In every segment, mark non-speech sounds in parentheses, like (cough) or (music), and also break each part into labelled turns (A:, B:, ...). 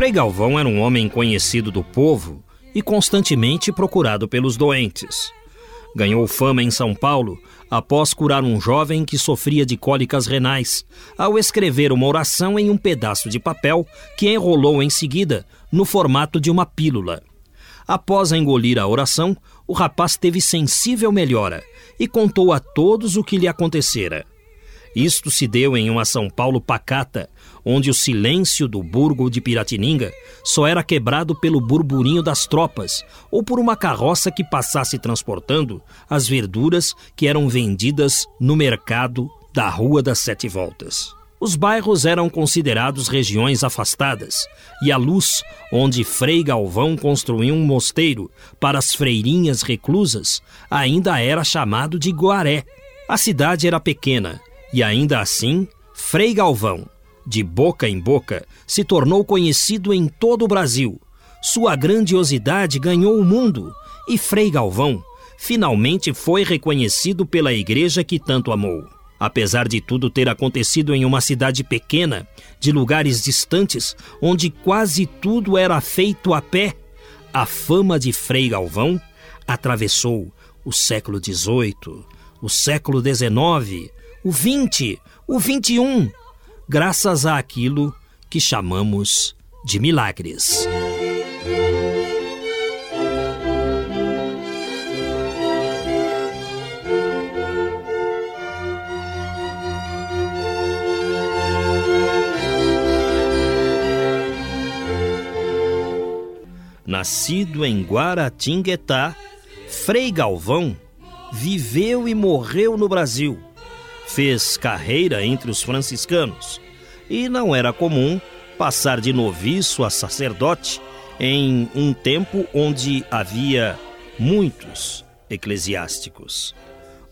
A: Frei Galvão era um homem conhecido do povo e constantemente procurado pelos doentes. Ganhou fama em São Paulo após curar um jovem que sofria de cólicas renais, ao escrever uma oração em um pedaço de papel que enrolou em seguida no formato de uma pílula. Após engolir a oração, o rapaz teve sensível melhora e contou a todos o que lhe acontecera. Isto se deu em uma São Paulo pacata, onde o silêncio do burgo de Piratininga só era quebrado pelo burburinho das tropas ou por uma carroça que passasse transportando as verduras que eram vendidas no mercado da Rua das Sete Voltas. Os bairros eram considerados regiões afastadas, e a luz, onde Frei Galvão construiu um mosteiro para as freirinhas reclusas, ainda era chamado de Guaré. A cidade era pequena, e ainda assim, Frei Galvão, de boca em boca, se tornou conhecido em todo o Brasil. Sua grandiosidade ganhou o mundo e Frei Galvão finalmente foi reconhecido pela igreja que tanto amou. Apesar de tudo ter acontecido em uma cidade pequena, de lugares distantes, onde quase tudo era feito a pé, a fama de Frei Galvão atravessou o século XVIII, o século XIX, o XX, o XXI graças àquilo que chamamos de milagres. Nascido em Guaratinguetá, Frei Galvão viveu e morreu no Brasil fez carreira entre os franciscanos e não era comum passar de noviço a sacerdote em um tempo onde havia muitos eclesiásticos.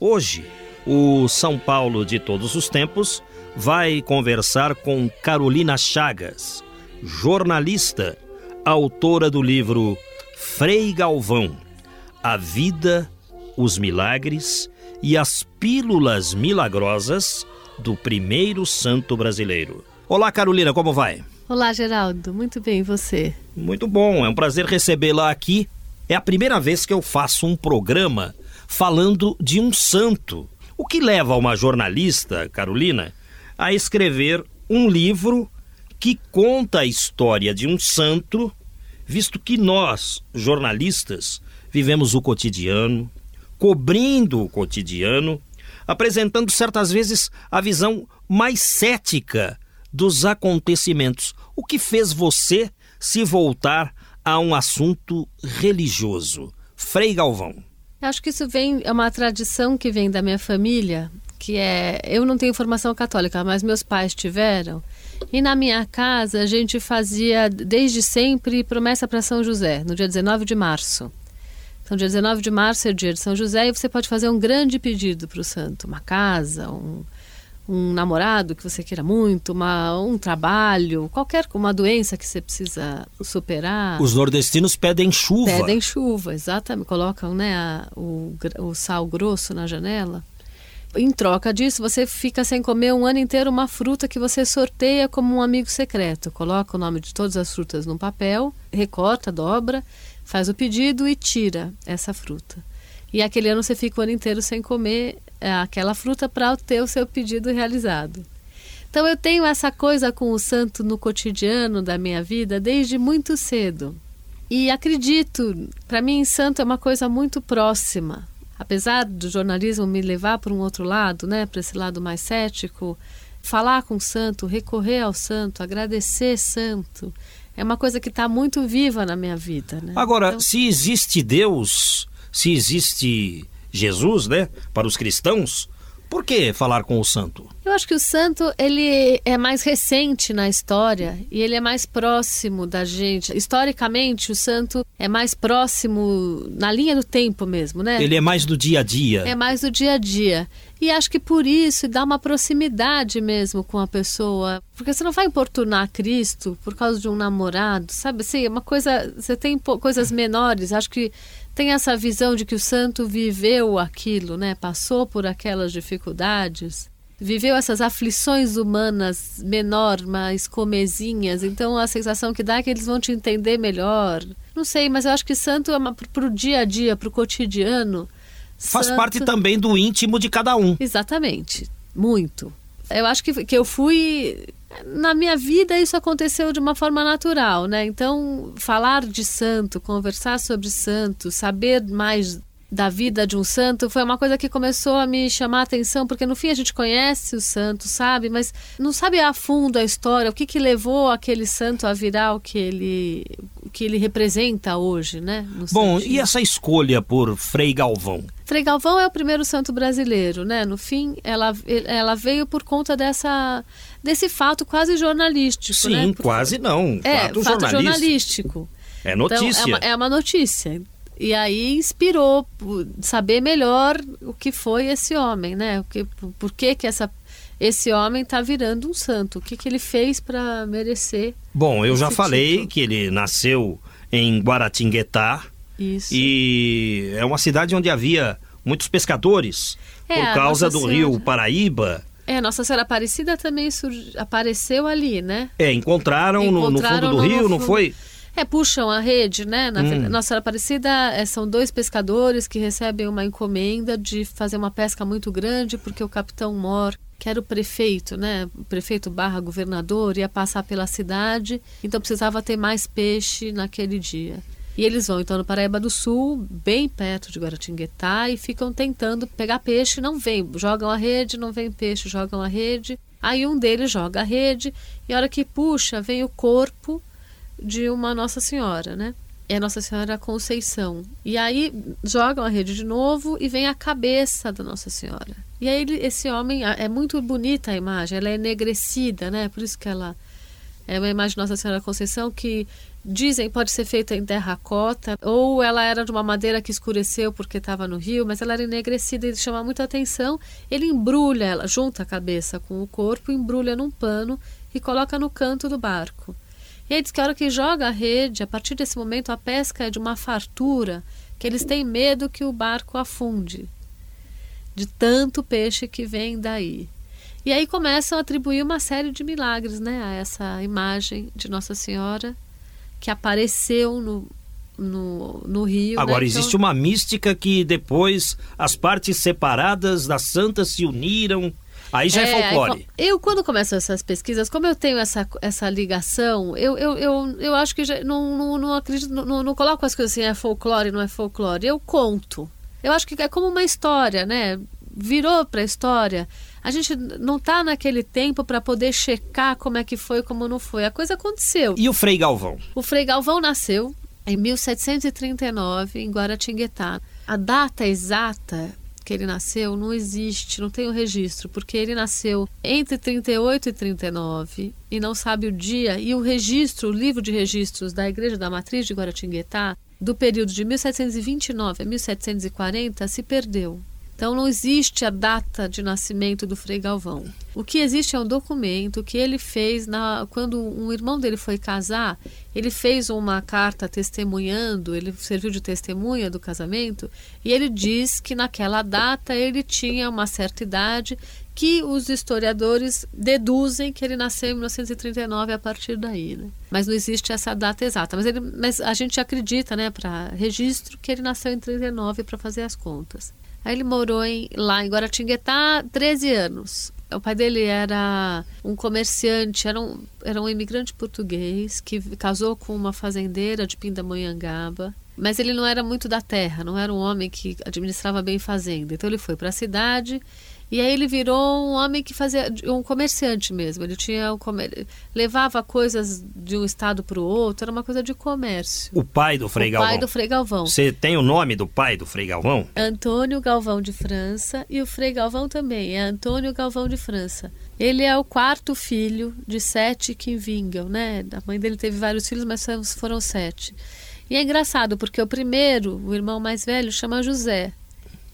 A: Hoje, o São Paulo de todos os tempos vai conversar com Carolina Chagas, jornalista, autora do livro Frei Galvão: A Vida, os Milagres e as pílulas milagrosas do primeiro santo brasileiro. Olá, Carolina, como vai?
B: Olá, Geraldo. Muito bem, e você?
A: Muito bom, é um prazer recebê-la aqui. É a primeira vez que eu faço um programa falando de um santo. O que leva uma jornalista, Carolina, a escrever um livro que conta a história de um santo, visto que nós, jornalistas, vivemos o cotidiano, cobrindo o cotidiano, apresentando certas vezes a visão mais cética dos acontecimentos. O que fez você se voltar a um assunto religioso? Frei Galvão.
B: Acho que isso vem, é uma tradição que vem da minha família, que é. Eu não tenho formação católica, mas meus pais tiveram. E na minha casa a gente fazia desde sempre promessa para São José, no dia 19 de março. Então, dia 19 de março é dia de São José e você pode fazer um grande pedido para o santo, uma casa, um, um namorado que você queira muito, uma, um trabalho, qualquer uma doença que você precisa superar.
A: Os nordestinos pedem chuva.
B: Pedem chuva, exatamente. Colocam né, a, o, o sal grosso na janela. Em troca disso, você fica sem comer um ano inteiro uma fruta que você sorteia como um amigo secreto. Coloca o nome de todas as frutas num papel, recorta, dobra faz o pedido e tira essa fruta. E aquele ano você fica o ano inteiro sem comer é, aquela fruta para ter o seu pedido realizado. Então eu tenho essa coisa com o santo no cotidiano da minha vida desde muito cedo. E acredito, para mim, santo é uma coisa muito próxima. Apesar do jornalismo me levar para um outro lado, né, para esse lado mais cético, falar com o santo, recorrer ao santo, agradecer santo, é uma coisa que está muito viva na minha vida. Né?
A: Agora, então... se existe Deus, se existe Jesus, né, para os cristãos, por que falar com o santo?
B: Eu acho que o santo ele é mais recente na história e ele é mais próximo da gente. Historicamente, o santo é mais próximo na linha do tempo mesmo, né?
A: Ele é mais do dia a dia.
B: É mais do dia a dia. E acho que por isso dá uma proximidade mesmo com a pessoa. Porque você não vai importunar Cristo por causa de um namorado, sabe? Assim, é uma coisa. Você tem coisas menores. Acho que tem essa visão de que o santo viveu aquilo, né? Passou por aquelas dificuldades, viveu essas aflições humanas menor, mais comezinhas. Então a sensação que dá é que eles vão te entender melhor. Não sei, mas eu acho que santo é para o dia a dia, para o cotidiano.
A: Faz santo... parte também do íntimo de cada um.
B: Exatamente, muito. Eu acho que, que eu fui na minha vida isso aconteceu de uma forma natural, né? Então, falar de santo, conversar sobre santo, saber mais da vida de um santo foi uma coisa que começou a me chamar a atenção, porque no fim a gente conhece o santo, sabe? Mas não sabe a fundo a história, o que, que levou aquele santo a virar o que ele, o que ele representa hoje, né?
A: Bom, sentido. e essa escolha por Frei Galvão?
B: Frei Galvão é o primeiro santo brasileiro, né? No fim, ela, ela veio por conta dessa desse fato quase jornalístico.
A: Sim,
B: né?
A: quase não.
B: É, fato, fato jornalístico.
A: É notícia.
B: Então, é, uma, é uma notícia. E aí inspirou saber melhor o que foi esse homem, né? O que, por que, que essa, esse homem está virando um santo? O que, que ele fez para merecer?
A: Bom, eu já falei título? que ele nasceu em Guaratinguetá.
B: Isso.
A: E é uma cidade onde havia muitos pescadores é, por causa do rio Paraíba.
B: É, Nossa Senhora Aparecida também apareceu ali, né?
A: É, encontraram, encontraram no, no, fundo do no, rio, no não foi?
B: É, puxam a rede, né? Na hum. Nossa Senhora Aparecida é, são dois pescadores que recebem uma encomenda de fazer uma pesca muito grande, porque o capitão Mor, que era o prefeito, né? O prefeito barra governador, ia passar pela cidade, então precisava ter mais peixe naquele dia. E eles vão então no Paraíba do Sul, bem perto de Guaratinguetá, e ficam tentando pegar peixe, não vem, jogam a rede, não vem peixe, jogam a rede. Aí um deles joga a rede e a hora que puxa, vem o corpo de uma Nossa Senhora, né? É Nossa Senhora Conceição. E aí jogam a rede de novo e vem a cabeça da Nossa Senhora. E aí esse homem, é muito bonita a imagem, ela é enegrecida, né? Por isso que ela é uma imagem de Nossa Senhora Conceição que dizem pode ser feita em terracota ou ela era de uma madeira que escureceu porque estava no rio, mas ela era enegrecida e chama muita atenção. Ele embrulha ela, junta a cabeça com o corpo, embrulha num pano e coloca no canto do barco. E aí diz que a hora que joga a rede, a partir desse momento a pesca é de uma fartura, que eles têm medo que o barco afunde, de tanto peixe que vem daí. E aí começam a atribuir uma série de milagres né, a essa imagem de Nossa Senhora que apareceu no, no, no Rio.
A: Né? Agora,
B: né?
A: existe então... uma mística que depois as partes separadas da santa se uniram Aí já é, é folclore.
B: Eu, quando começo essas pesquisas, como eu tenho essa, essa ligação, eu, eu, eu, eu acho que já, não, não, não acredito, não, não coloco as coisas assim, é folclore, não é folclore. Eu conto. Eu acho que é como uma história, né? Virou para a história. A gente não está naquele tempo para poder checar como é que foi, como não foi. A coisa aconteceu.
A: E o Frei Galvão?
B: O Frei Galvão nasceu em 1739 em Guaratinguetá. A data exata que ele nasceu não existe, não tem o registro, porque ele nasceu entre 38 e 39 e não sabe o dia. E o registro, o livro de registros da Igreja da Matriz de Guaratinguetá, do período de 1729 a 1740, se perdeu. Então não existe a data de nascimento do Frei Galvão. O que existe é um documento que ele fez na, quando um irmão dele foi casar. Ele fez uma carta testemunhando, ele serviu de testemunha do casamento e ele diz que naquela data ele tinha uma certa idade que os historiadores deduzem que ele nasceu em 1939 a partir daí, né? Mas não existe essa data exata. Mas, ele, mas a gente acredita, né, para registro, que ele nasceu em 39 para fazer as contas. Aí ele morou em, lá em Guaratinguetá 13 anos. O pai dele era um comerciante, era um, era um imigrante português que casou com uma fazendeira de Pindamonhangaba. Mas ele não era muito da terra, não era um homem que administrava bem fazenda. Então ele foi para a cidade E aí ele virou um homem que fazia um comerciante mesmo. Ele tinha um comer... levava coisas de um estado para o outro, era uma coisa de comércio.
A: O pai do Frei
B: o
A: Galvão.
B: pai do Frei Galvão.
A: Você tem o nome do pai do Frei Galvão?
B: Antônio Galvão de França e o Frei Galvão também, é Antônio Galvão de França. Ele é o quarto filho de sete que vingam, né? A mãe dele teve vários filhos, mas foram sete. E é engraçado porque o primeiro, o irmão mais velho, chama José.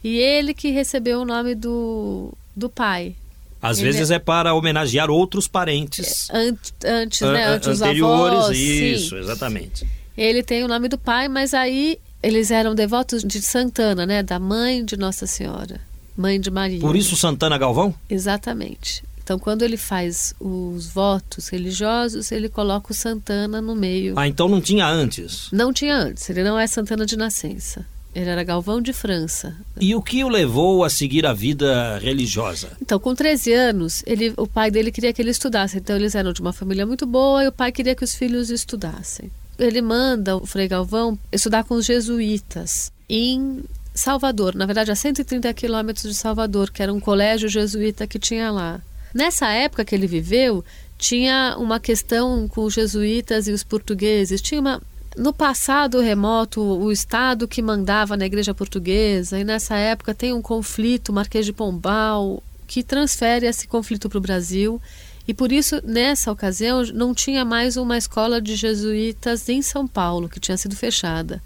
B: E ele que recebeu o nome do, do pai.
A: Às
B: Ele
A: vezes é... para homenagear outros parentes.
B: Ant, antes, né?
A: an-
B: Antes
A: anteriores,
B: avós.
A: isso,
B: sim.
A: exatamente.
B: Ele tem o nome do pai, mas aí eles eram devotos de Santana, né? Da mãe de Nossa Senhora. Mãe de Maria.
A: Por isso Santana Galvão?
B: Exatamente. Então, quando ele faz os votos religiosos, ele coloca o Santana no meio.
A: Ah, então não tinha antes.
B: Não tinha antes, ele não é Santana de nascença. Ele era Galvão de França.
A: E o que o levou a seguir a vida religiosa?
B: Então, com 13 anos, ele, o pai dele queria que ele estudasse. Então, eles eram de uma família muito boa e o pai queria que os filhos estudassem. Ele manda o Frei Galvão estudar com os jesuítas em Salvador, na verdade, a 130 quilômetros de Salvador, que era um colégio jesuíta que tinha lá. Nessa época que ele viveu, tinha uma questão com os jesuítas e os portugueses. Tinha uma. No passado remoto, o Estado que mandava na igreja portuguesa, e nessa época tem um conflito, Marquês de Pombal, que transfere esse conflito para o Brasil. E por isso, nessa ocasião, não tinha mais uma escola de jesuítas em São Paulo, que tinha sido fechada.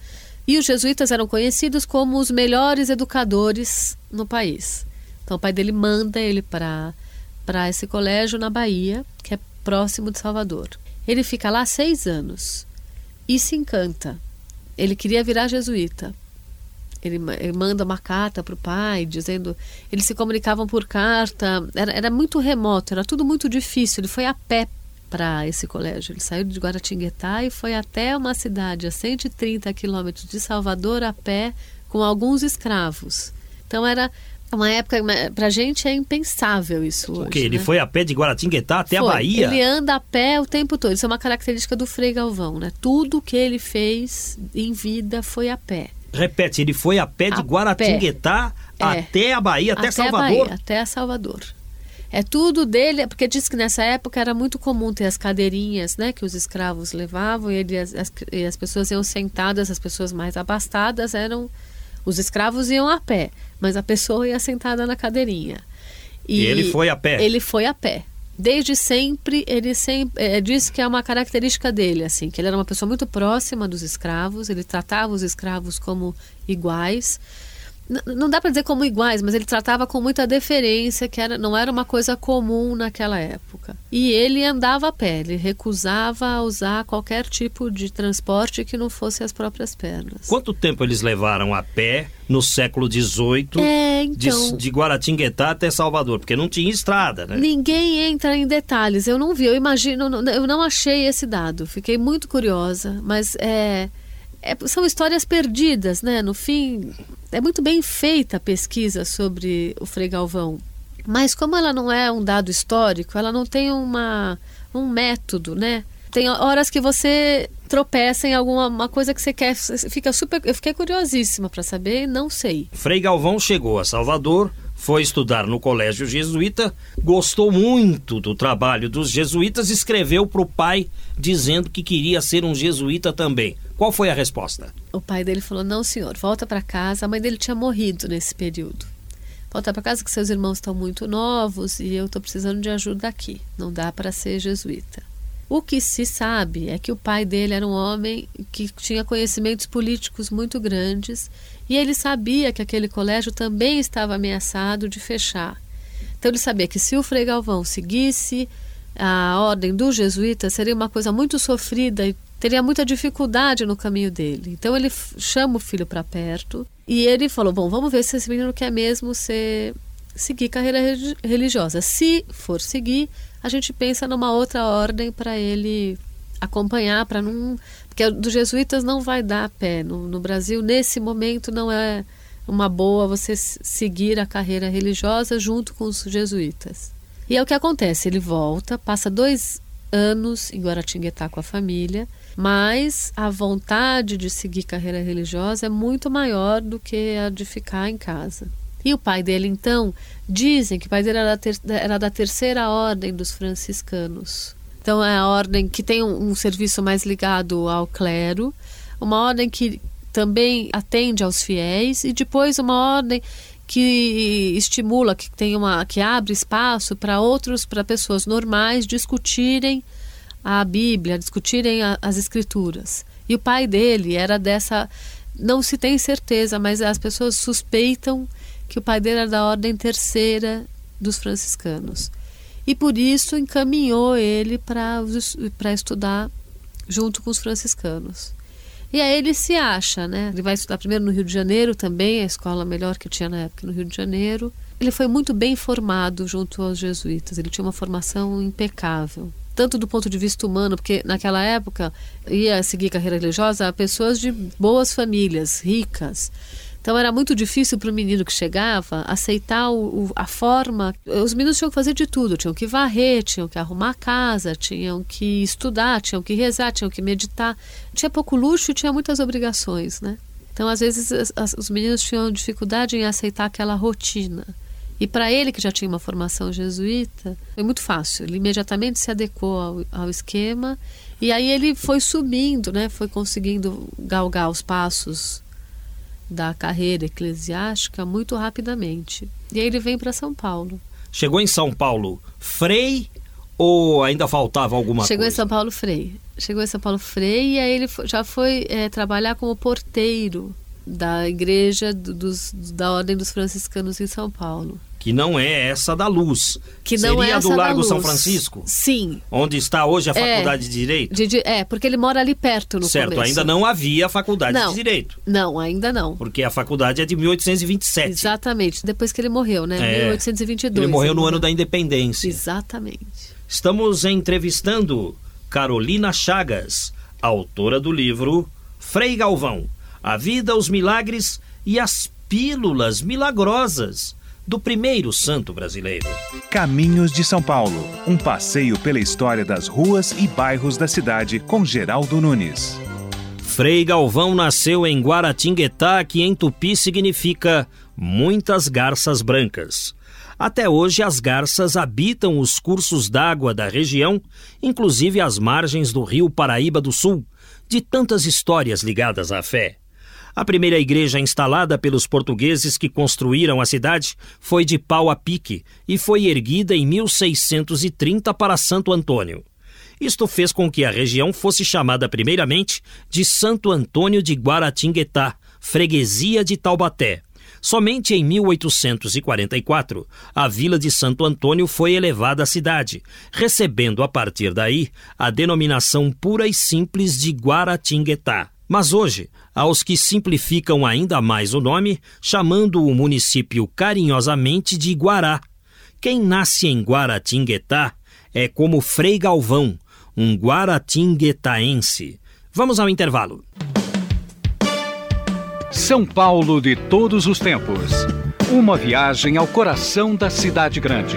B: E os jesuítas eram conhecidos como os melhores educadores no país. Então, o pai dele manda ele para esse colégio na Bahia, que é próximo de Salvador. Ele fica lá seis anos e se encanta. Ele queria virar jesuíta. Ele, ele manda uma carta para o pai, dizendo. Eles se comunicavam por carta, era, era muito remoto, era tudo muito difícil. Ele foi a pé para esse colégio. Ele saiu de Guaratinguetá e foi até uma cidade a 130 quilômetros de Salvador a pé, com alguns escravos. Então era uma época, para a gente é impensável isso hoje.
A: O quê? Ele
B: né?
A: foi a pé de Guaratinguetá até a
B: Foi.
A: Bahia?
B: Ele anda a pé o tempo todo. Isso é uma característica do Frei Galvão, né? Tudo que ele fez em vida foi a pé.
A: Repete, ele foi a pé de
B: A
A: Guaratinguetá
B: É.
A: até a Bahia, até,
B: a
A: Salvador?
B: Bahia, até Salvador. É tudo dele, porque diz que nessa época era muito comum ter as cadeirinhas, né, que os escravos levavam e, ele, as, as- e as pessoas iam sentadas, as pessoas mais abastadas eram os escravos iam a pé, mas a pessoa ia sentada na cadeirinha.
A: E ele foi a pé?
B: Ele foi a pé. Desde sempre, ele sempre é, diz que é uma característica dele, assim, que ele era uma pessoa muito próxima dos escravos, ele tratava os escravos como iguais. Não dá para dizer como iguais, mas ele tratava com muita deferência, que era, não era uma coisa comum naquela época. E ele andava a pé, ele recusava usar qualquer tipo de transporte que não fosse as próprias pernas.
A: Quanto tempo eles levaram a pé no século XVIII
B: É,
A: de,
B: então.
A: de Guaratinguetá até Salvador? Porque não tinha estrada, né?
B: Ninguém entra em detalhes. Eu não vi, eu imagino, eu não achei esse dado. Fiquei muito curiosa, mas é, é- são histórias perdidas, né? No fim, é muito bem feita a pesquisa sobre o Frei Galvão. Mas como ela não é um dado histórico, ela não tem uma, um método, né? Tem horas que você tropeça em alguma uma coisa que você quer, fica super. Eu fiquei curiosíssima para saber, não sei.
A: Frei Galvão chegou a Salvador, foi estudar no colégio jesuíta, gostou muito do trabalho dos jesuítas, escreveu para o pai dizendo que queria ser um jesuíta também. Qual foi a resposta?
B: O pai dele falou: Não, senhor, volta para casa. A mãe dele tinha morrido nesse período. Volta para casa que seus irmãos estão muito novos e eu estou precisando de ajuda aqui. Não dá para ser jesuíta. O que se sabe é que o pai dele era um homem que tinha conhecimentos políticos muito grandes e ele sabia que aquele colégio também estava ameaçado de fechar. Então ele sabia que se o Frei Galvão seguisse a ordem dos jesuítas, seria uma coisa muito sofrida e teria muita dificuldade no caminho dele. Então ele chama o filho para perto e ele falou: Bom, vamos ver se esse menino quer mesmo ser, seguir carreira religiosa. Se for seguir, a gente pensa numa outra ordem para ele acompanhar, para não. Porque dos jesuítas não vai dar pé. No, no Brasil, nesse momento, não é uma boa você seguir a carreira religiosa junto com os jesuítas. E é o que acontece: ele volta, passa dois anos em Guaratinguetá com a família, mas a vontade de seguir carreira religiosa é muito maior do que a de ficar em casa. E o pai dele, então, dizem que o pai dele era da, ter, era da terceira ordem dos franciscanos. Então, é a ordem que tem um, um serviço mais ligado ao clero, uma ordem que também atende aos fiéis, e depois uma ordem que estimula, que tem uma, que abre espaço para outros, para pessoas normais discutirem a Bíblia, discutirem a, as escrituras. E o pai dele era dessa, não se tem certeza, mas as pessoas suspeitam que o pai dele era da ordem terceira dos franciscanos. E por isso encaminhou ele para estudar junto com os franciscanos. E aí ele se acha, né? Ele vai estudar primeiro no Rio de Janeiro também, a escola melhor que tinha na época no Rio de Janeiro. Ele foi muito bem formado junto aos jesuítas, ele tinha uma formação impecável. Tanto do ponto de vista humano, porque naquela época ia seguir carreira religiosa pessoas de boas famílias, ricas. Então era muito difícil para o menino que chegava aceitar o, o, a forma. Os meninos tinham que fazer de tudo: tinham que varrer, tinham que arrumar a casa, tinham que estudar, tinham que rezar, tinham que meditar. Tinha pouco luxo e tinha muitas obrigações, né? Então, às vezes, as, as, os meninos tinham dificuldade em aceitar aquela rotina. E para ele, que já tinha uma formação jesuíta, foi muito fácil. Ele imediatamente se adequou ao, ao esquema e aí ele foi subindo, né? Foi conseguindo galgar os passos da carreira eclesiástica muito rapidamente. E aí ele vem para São Paulo.
A: Chegou em São Paulo Frei ou ainda faltava alguma
B: Chegou
A: coisa?
B: em São Paulo Frei. Chegou em São Paulo Frei e aí ele já foi é, trabalhar como porteiro da igreja dos, da Ordem dos Franciscanos em São Paulo.
A: Que não é essa da Luz.
B: Que não
A: Seria
B: é essa
A: do Largo São. Francisco?
B: Sim.
A: Onde está hoje a
B: É.
A: Faculdade de Direito?
B: De- de- é, porque ele mora ali perto no
A: certo,
B: começo.
A: ainda não havia Faculdade
B: Não.
A: de Direito.
B: Não, ainda não.
A: Porque a faculdade é de 1827.
B: Exatamente, depois que ele morreu, né?
A: É.
B: 1822.
A: Ele morreu no ano da independência.
B: Exatamente.
A: Estamos entrevistando Carolina Chagas, autora do livro Frei Galvão: A Vida, os Milagres e as Pílulas Milagrosas do primeiro santo brasileiro.
C: Caminhos de São Paulo. Um passeio pela história das ruas e bairros da cidade com Geraldo Nunes.
A: Frei Galvão nasceu em Guaratinguetá, que em tupi significa muitas garças brancas. Até hoje, as garças habitam os cursos d'água da região, inclusive as margens do rio Paraíba do Sul, de tantas histórias ligadas à fé. A primeira igreja instalada pelos portugueses que construíram a cidade foi de pau a pique e foi erguida em 1630 para Santo Antônio. Isto fez com que a região fosse chamada primeiramente de Santo Antônio de Guaratinguetá, freguesia de Taubaté. Somente em 1844, a vila de Santo Antônio foi elevada à cidade, recebendo a partir daí a denominação pura e simples de Guaratinguetá. Mas hoje, aos que simplificam ainda mais o nome, chamando o município carinhosamente de Guará. Quem nasce em Guaratinguetá é como Frei Galvão, um guaratinguetaense. Vamos ao intervalo.
D: São Paulo de todos os tempos. Uma viagem ao coração da cidade grande.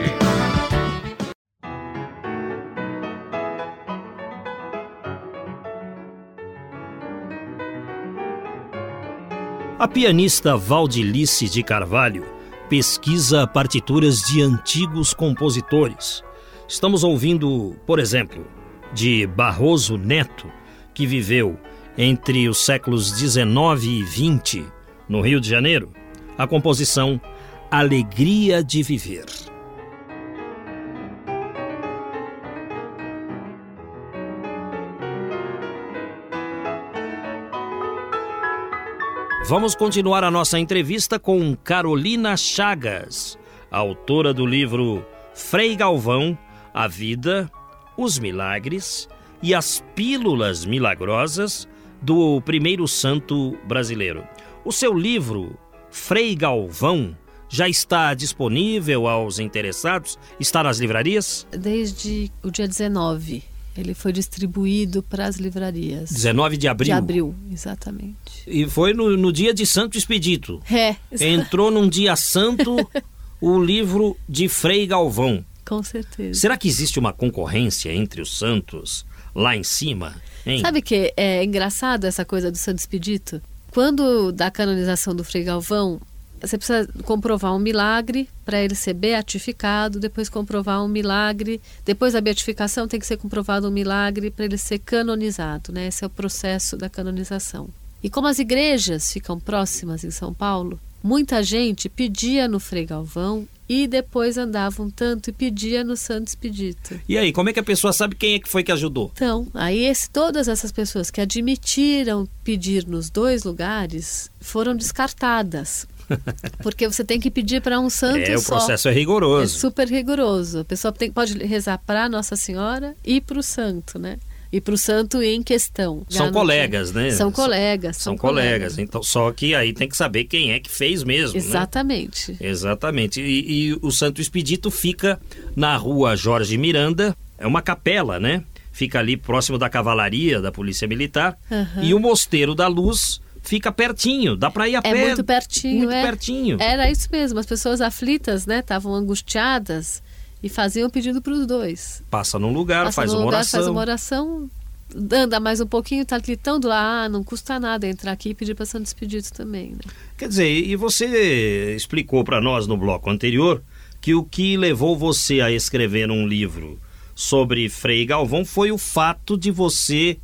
A: A pianista Valdilice de Carvalho pesquisa partituras de antigos compositores. Estamos ouvindo, por exemplo, de Barroso Neto, que viveu entre os séculos 19 e 20 no Rio de Janeiro, a composição Alegria de Viver. Vamos continuar a nossa entrevista com Carolina Chagas, autora do livro Frei Galvão, A Vida, os Milagres e as Pílulas Milagrosas do primeiro santo brasileiro. O seu livro, Frei Galvão, já está disponível aos interessados? Está nas livrarias?
B: Desde o dia 19, ele foi distribuído para as livrarias.
A: 19 de abril.
B: De abril, exatamente.
A: E foi no, no dia de Santo Expedito.
B: É,
A: Entrou num dia santo (laughs) o livro de Frei Galvão.
B: com certeza.
A: Será que existe uma concorrência entre os santos lá em cima? Hein?
B: Sabe que é engraçado essa coisa do Santo Expedito? Quando da canonização do Frei Galvão, você precisa comprovar um milagre para ele ser beatificado, depois comprovar um milagre, depois da beatificação tem que ser comprovado um milagre para ele ser canonizado, né? Esse é o processo da canonização. E como as igrejas ficam próximas em São Paulo, muita gente pedia no Frei Galvão e depois andava um tanto e pedia no Santo Expedito.
A: E aí, como é que a pessoa sabe quem é que foi que ajudou?
B: Então, aí esse, todas essas pessoas que admitiram pedir nos dois lugares foram descartadas. Porque você tem que pedir para um santo
A: É, o
B: só.
A: processo é rigoroso.
B: É super rigoroso. A pessoa tem, pode rezar para Nossa Senhora e para o santo, né? E para o santo em questão.
A: São colegas,
B: tem-
A: né?
B: São colegas.
A: São colegas. Então, só que aí tem que saber quem é que fez mesmo, né?
B: Exatamente.
A: Exatamente. E, e o Santo Expedito fica na rua Jorge Miranda, é uma capela, né? Fica ali próximo da cavalaria da Polícia Militar.
B: Aham.
A: E o Mosteiro da Luz fica pertinho, dá para ir a
B: É
A: pé.
B: muito pertinho,
A: Muito
B: é.
A: pertinho.
B: Era isso mesmo. As pessoas aflitas, né? Estavam angustiadas e faziam pedido para os dois.
A: Passa num lugar,
B: Passa
A: faz
B: no
A: uma
B: lugar,
A: oração.
B: Faz uma oração, anda mais um pouquinho, tá gritando lá, ah, não custa nada entrar aqui e pedir para Santo Expedito também, né?
A: Quer dizer, e você explicou para nós no bloco anterior que o que levou você a escrever um livro sobre Frei Galvão foi o fato de você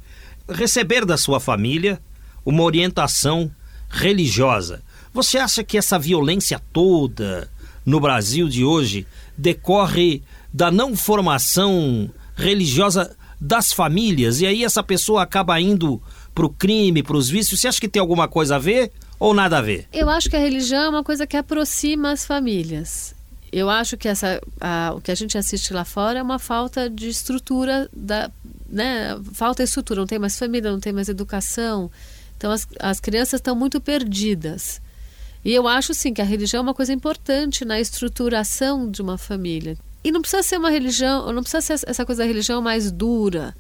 A: receber da sua família uma orientação religiosa. Você acha que essa violência toda no Brasil de hoje decorre da não formação religiosa das famílias e aí essa pessoa acaba indo pro crime, pros vícios? Você acha que tem alguma coisa a ver ou nada a ver?
B: Eu acho que a religião é uma coisa que aproxima as famílias. Eu acho que essa, a- o que a gente assiste lá fora é uma falta de estrutura da, né? Falta de estrutura, não tem mais família, não tem mais educação. Então as, as crianças estão muito perdidas. E eu acho sim que a religião é uma coisa importante na estruturação de uma família. E não precisa ser uma religião, não precisa ser essa coisa da religião mais dura.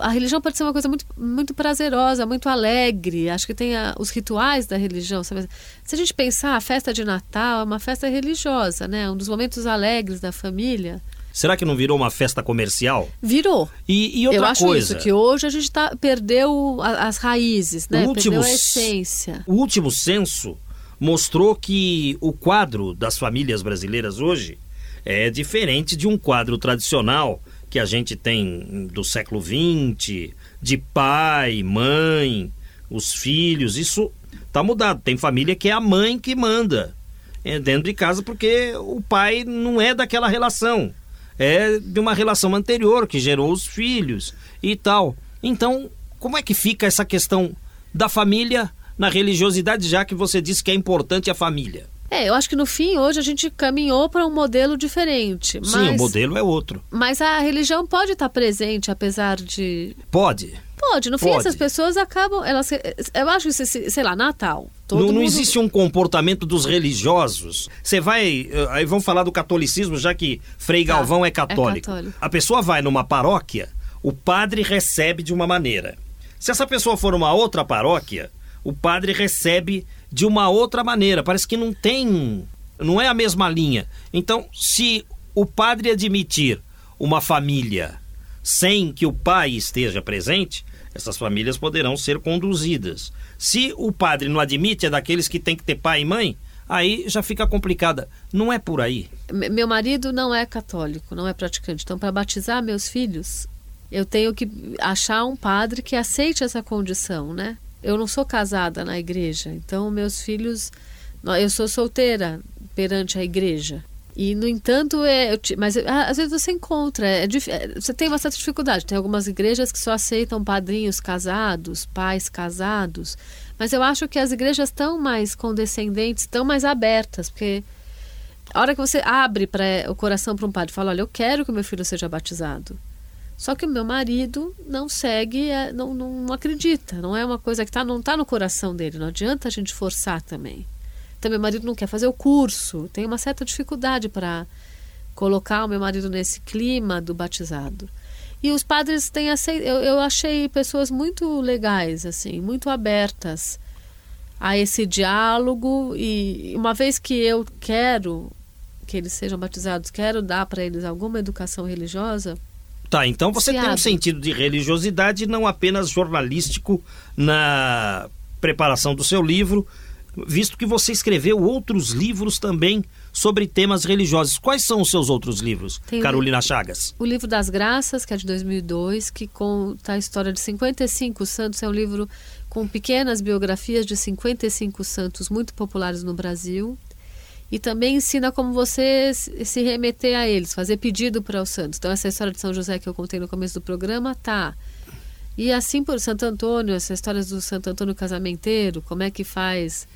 B: A religião pode ser uma coisa muito, muito prazerosa, muito alegre. Acho que tem a- os rituais da religião. sabe? Se a gente pensar, a festa de Natal é uma festa religiosa, né? Um dos momentos alegres da família.
A: Será que não virou uma festa comercial?
B: Virou.
A: E, e outra
B: Eu acho
A: coisa,
B: isso, que hoje a gente tá, perdeu a- as raízes, né?
A: O último
B: perdeu a essência.
A: o último censo mostrou que o quadro das famílias brasileiras hoje é diferente de um quadro tradicional que a gente tem do século XX, de pai, mãe, os filhos. Isso tá mudado. Tem família que é a mãe que manda é, dentro de casa porque o pai não é daquela relação. É de uma relação anterior que gerou os filhos e tal. Então, como é que fica essa questão da família na religiosidade, já que você disse que é importante a família?
B: É, eu acho que no fim, hoje, a gente caminhou para um modelo diferente. Mas,
A: Sim, o modelo é outro.
B: Mas a religião pode estar presente, apesar de.
A: Pode.
B: Pode, no fim,
A: Pode.
B: essas pessoas acabam. Elas, eu acho que, se- sei lá, Natal. Todo
A: não, não
B: mundo-
A: existe um comportamento dos religiosos. Você vai. eh, Aí vamos falar do catolicismo, já que Frei
B: Tá,
A: Galvão é
B: é
A: católico.
B: católico.
A: A pessoa vai numa paróquia, o padre recebe de uma maneira. Se essa pessoa for uma outra paróquia, o padre recebe de uma outra maneira. Parece que não tem. Não é a mesma linha. Então, se o padre admitir uma família sem que o pai esteja presente, essas famílias poderão ser conduzidas. Se o padre não admite, é daqueles que tem que ter pai e mãe, aí já fica complicada. Não é por aí.
B: Me- Meu marido não é católico, não é praticante. Então, para batizar meus filhos, eu tenho que achar um padre que aceite essa condição, né? Eu não sou casada na igreja, então meus filhos. Eu sou solteira perante a igreja. E, no entanto, é, ti- mas ah, às vezes você encontra, é, é, você tem certa dificuldade. Tem algumas igrejas que só aceitam padrinhos casados, pais casados. Mas eu acho que as igrejas estão mais condescendentes, estão mais abertas, porque a hora que você abre pra, o coração para um padre e fala, olha, eu quero que meu filho seja batizado. Só que o meu marido não segue, é, não, não, não acredita. Não é uma coisa que tá, não está no coração dele. Não adianta a gente forçar também. Meu marido não quer fazer o curso. Tem uma certa dificuldade para colocar o meu marido nesse clima do batizado. E os padres têm aceito. Eu, eu achei pessoas muito legais, assim, muito abertas a esse diálogo. E uma vez que eu quero que eles sejam batizados, quero dar para eles alguma educação religiosa,
A: Tá, então você tem um
B: abre.
A: sentido de religiosidade não apenas jornalístico na preparação do seu livro, visto que você escreveu outros livros também sobre temas religiosos. Quais são os seus outros livros,
B: Tem
A: Carolina Chagas?
B: O livro das Graças, que é de 2002, que conta a história de 55 santos. É um livro com pequenas biografias de 55 santos muito populares no Brasil. E também ensina como você se se remeter a eles, fazer pedido para os santos. Então, essa história de São José que eu contei no começo do programa, tá. E assim por Santo Antônio, essa história do Santo Antônio casamenteiro, como é que faz,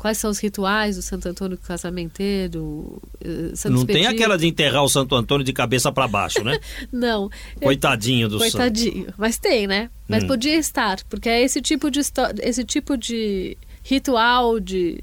B: quais são os rituais do Santo Antônio casamenteiro. eh, Santo
A: Não tem aquela de enterrar o Santo Antônio de cabeça para baixo, né? (laughs)
B: Não.
A: Coitadinho do santo.
B: Coitadinho. Mas tem, né? Mas
A: Hum.
B: podia estar, porque é esse tipo de esse tipo de ritual de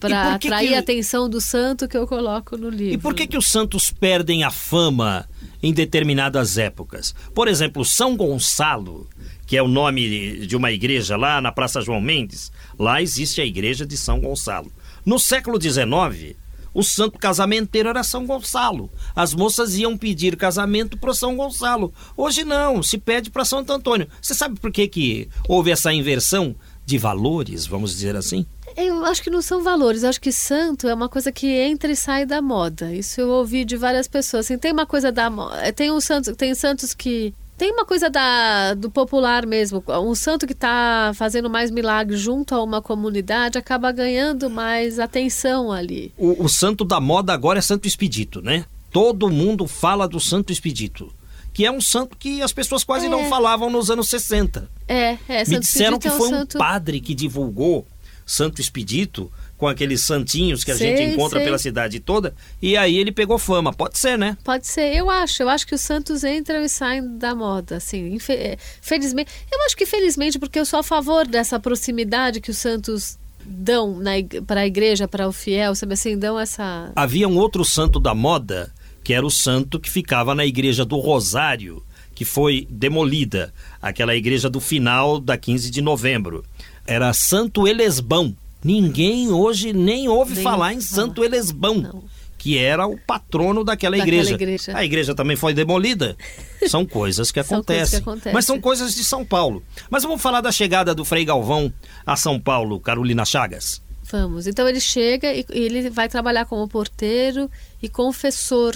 B: para atrair
A: que-
B: a atenção do santo que eu coloco no livro.
A: E por que, que os santos perdem a fama em determinadas épocas? Por exemplo, São Gonçalo, que é o nome de uma igreja lá na Praça João Mendes, lá existe a igreja de São Gonçalo. No século XIX, o santo casamenteiro era São Gonçalo. As moças iam pedir casamento para São Gonçalo. Hoje não, se pede para Santo Antônio. Você sabe por que, que houve essa inversão de valores, vamos dizer assim?
B: Eu acho que não são valores, eu acho que santo é uma coisa que entra e sai da moda. Isso eu ouvi de várias pessoas. Assim, tem uma coisa da mo- eh, tem um santo, tem santos que tem uma coisa da, do popular mesmo. Um santo que está fazendo mais milagres junto a uma comunidade acaba ganhando mais atenção ali.
A: O, o santo da moda agora é Santo Expedito, né? Todo mundo fala do Santo Expedito, que é um santo que as pessoas quase
B: É.
A: não falavam nos anos 60.
B: É, é,
A: Me
B: Santo
A: disseram
B: Expedito
A: que
B: é
A: foi um
B: santo...
A: padre que divulgou Santo Expedito com aqueles santinhos que a
B: Sei,
A: gente encontra
B: sei.
A: pela cidade toda, e aí ele pegou fama. Pode ser, né?
B: Pode ser, eu acho. Eu acho que os santos entram e saem da moda, assim. é, Felizmente. Eu acho que felizmente, porque eu sou a favor dessa proximidade que os santos dão para a igreja, para o fiel, sabe assim, dão essa.
A: Havia um outro santo da moda, que era o santo que ficava na igreja do Rosário, que foi demolida, aquela igreja do final da 15 de novembro. Era Santo Elesbão. Ninguém hoje nem ouve
B: Nem
A: falar em
B: falar.
A: Santo Elesbão.
B: Não.
A: Que era o patrono daquela,
B: Daquela
A: igreja.
B: igreja.
A: A igreja também foi demolida. (laughs) São coisas que acontecem.
B: coisas que acontecem.
A: Mas são coisas de São Paulo. Mas vamos falar da chegada do Frei Galvão a São Paulo, Carolina Chagas.
B: Vamos. Então ele chega e ele vai trabalhar como porteiro e confessor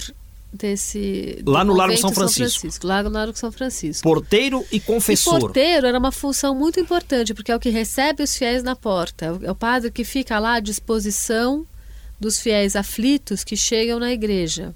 B: desse.
A: Lá no Largo
B: convento
A: São Francisco.
B: Lá no Largo São Francisco.
A: Porteiro e
B: E
A: confessor.
B: porteiro era uma função muito importante, porque é o que recebe os fiéis na porta. É o- É o padre que fica lá à disposição dos fiéis aflitos que chegam na igreja.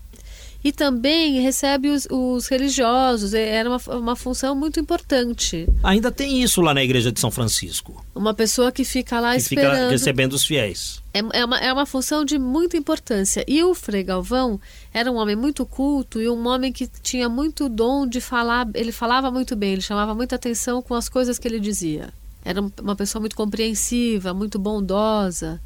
B: E também recebe os, os religiosos. É- Era uma, uma função muito importante.
A: Ainda tem isso lá na igreja de São Francisco.
B: Uma pessoa que fica lá
A: que
B: esperando.
A: fica recebendo os fiéis.
B: É, é uma, é uma função de muita importância. E o Frei Galvão era um homem muito culto e um homem que tinha muito dom de falar. Ele falava muito bem, ele chamava muita atenção com as coisas que ele dizia. Era um- uma pessoa muito compreensiva, muito bondosa.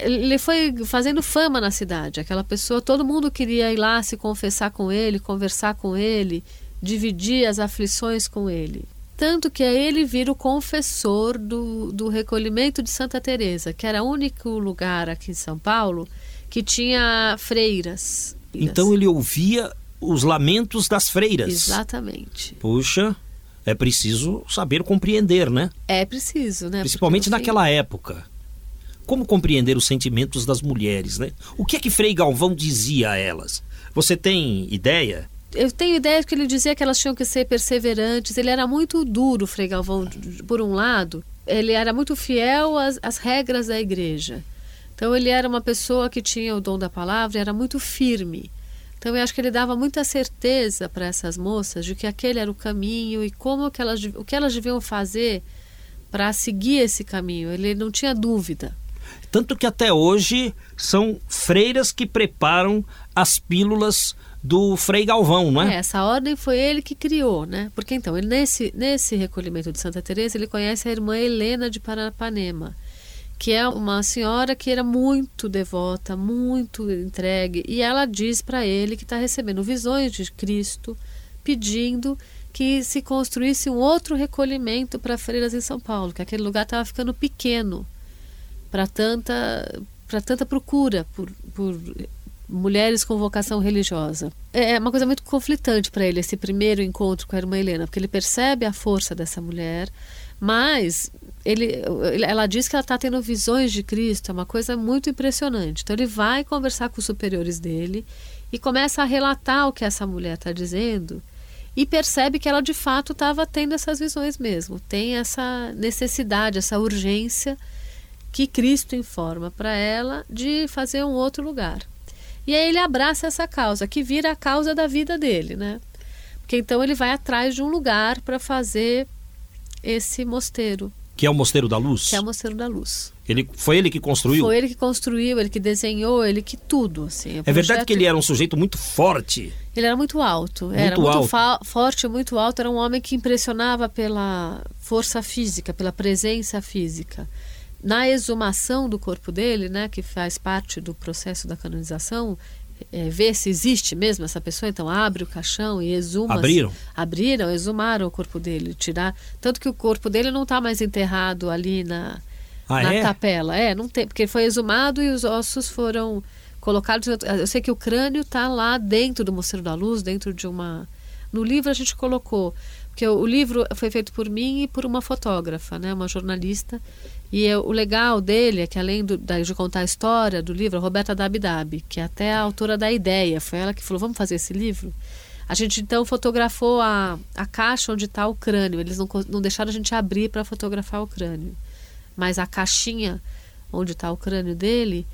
B: Ele foi fazendo fama na cidade. Aquela pessoa, todo mundo queria ir lá se confessar com ele, conversar com ele, dividir as aflições com ele. Tanto que aí ele vira o confessor do, do recolhimento de Santa Teresa, que era o único lugar aqui em São Paulo que tinha freiras.
A: Então ele ouvia os lamentos das freiras.
B: Exatamente.
A: Puxa, é preciso saber compreender, né?
B: É preciso, né?
A: Principalmente
B: fim,
A: naquela época. Como compreender os sentimentos das mulheres, né? O que é que Frei Galvão dizia a elas? Você tem ideia?
B: Eu tenho ideia de que ele dizia que elas tinham que ser perseverantes. Ele era muito duro, Frei Galvão, por um lado. Ele era muito fiel às, às regras da igreja. Então ele era uma pessoa que tinha o dom da palavra e era muito firme. Então eu acho que ele dava muita certeza para essas moças de que aquele era o caminho e como que elas, o que elas deviam fazer para seguir esse caminho. Ele não tinha dúvida.
A: Tanto que até hoje são freiras que preparam as pílulas do Frei Galvão, não
B: É,
A: é?
B: essa ordem foi ele que criou, né? Porque então, ele, nesse, nesse recolhimento de Santa Teresa, ele conhece a irmã Helena de Paranapanema, que é uma senhora que era muito devota, muito entregue, e ela diz para ele que está recebendo visões de Cristo, pedindo que se construísse um outro recolhimento para freiras em São Paulo, que aquele lugar estava ficando pequeno para tanta para tanta procura por, por mulheres com vocação religiosa. É uma coisa muito conflitante para ele esse primeiro encontro com a irmã Helena, porque ele percebe a força dessa mulher, Mas ele, ela diz que ela está tendo visões de Cristo, é uma coisa muito impressionante. Então ele vai conversar com os superiores dele e começa a relatar o que essa mulher está dizendo e percebe que ela de fato estava tendo essas visões mesmo, tem essa necessidade, essa urgência que Cristo informa para ela de fazer um outro lugar. E aí ele abraça essa causa, que vira a causa da vida dele, né? Porque então ele vai atrás de um lugar para fazer esse mosteiro.
A: Que é o Mosteiro da Luz?
B: Que é o Mosteiro da Luz.
A: Ele, foi ele que construiu?
B: Foi ele que construiu, ele que desenhou, ele que tudo. Assim,
A: é verdade que ele era um sujeito muito forte.
B: Ele era muito alto. Muito era muito forte, muito alto. Era um homem que impressionava pela força física, pela presença física. Na exumação do corpo dele, né, que faz parte do processo da canonização, é, ver se existe mesmo essa pessoa, então abre o caixão e exuma.
A: Abriram?
B: Abriram, exumaram o corpo dele, tirar. Tanto que o corpo dele não está mais enterrado ali na,
A: ah,
B: na
A: é?
B: capela. É, não tem, porque foi exumado e os ossos foram colocados. Eu sei que o crânio está lá dentro do Mosteiro da Luz, dentro de uma. No livro a gente colocou, porque o livro foi feito por mim e por uma fotógrafa, né, uma jornalista. E eu, o legal dele é que, além do, de contar a história do livro, a Roberta Dabidab, que é até a autora da ideia, foi ela que falou: vamos fazer esse livro? A gente então fotografou a, a caixa onde está o crânio. Eles não, não deixaram a gente abrir para fotografar o crânio. Mas a caixinha onde está o crânio dele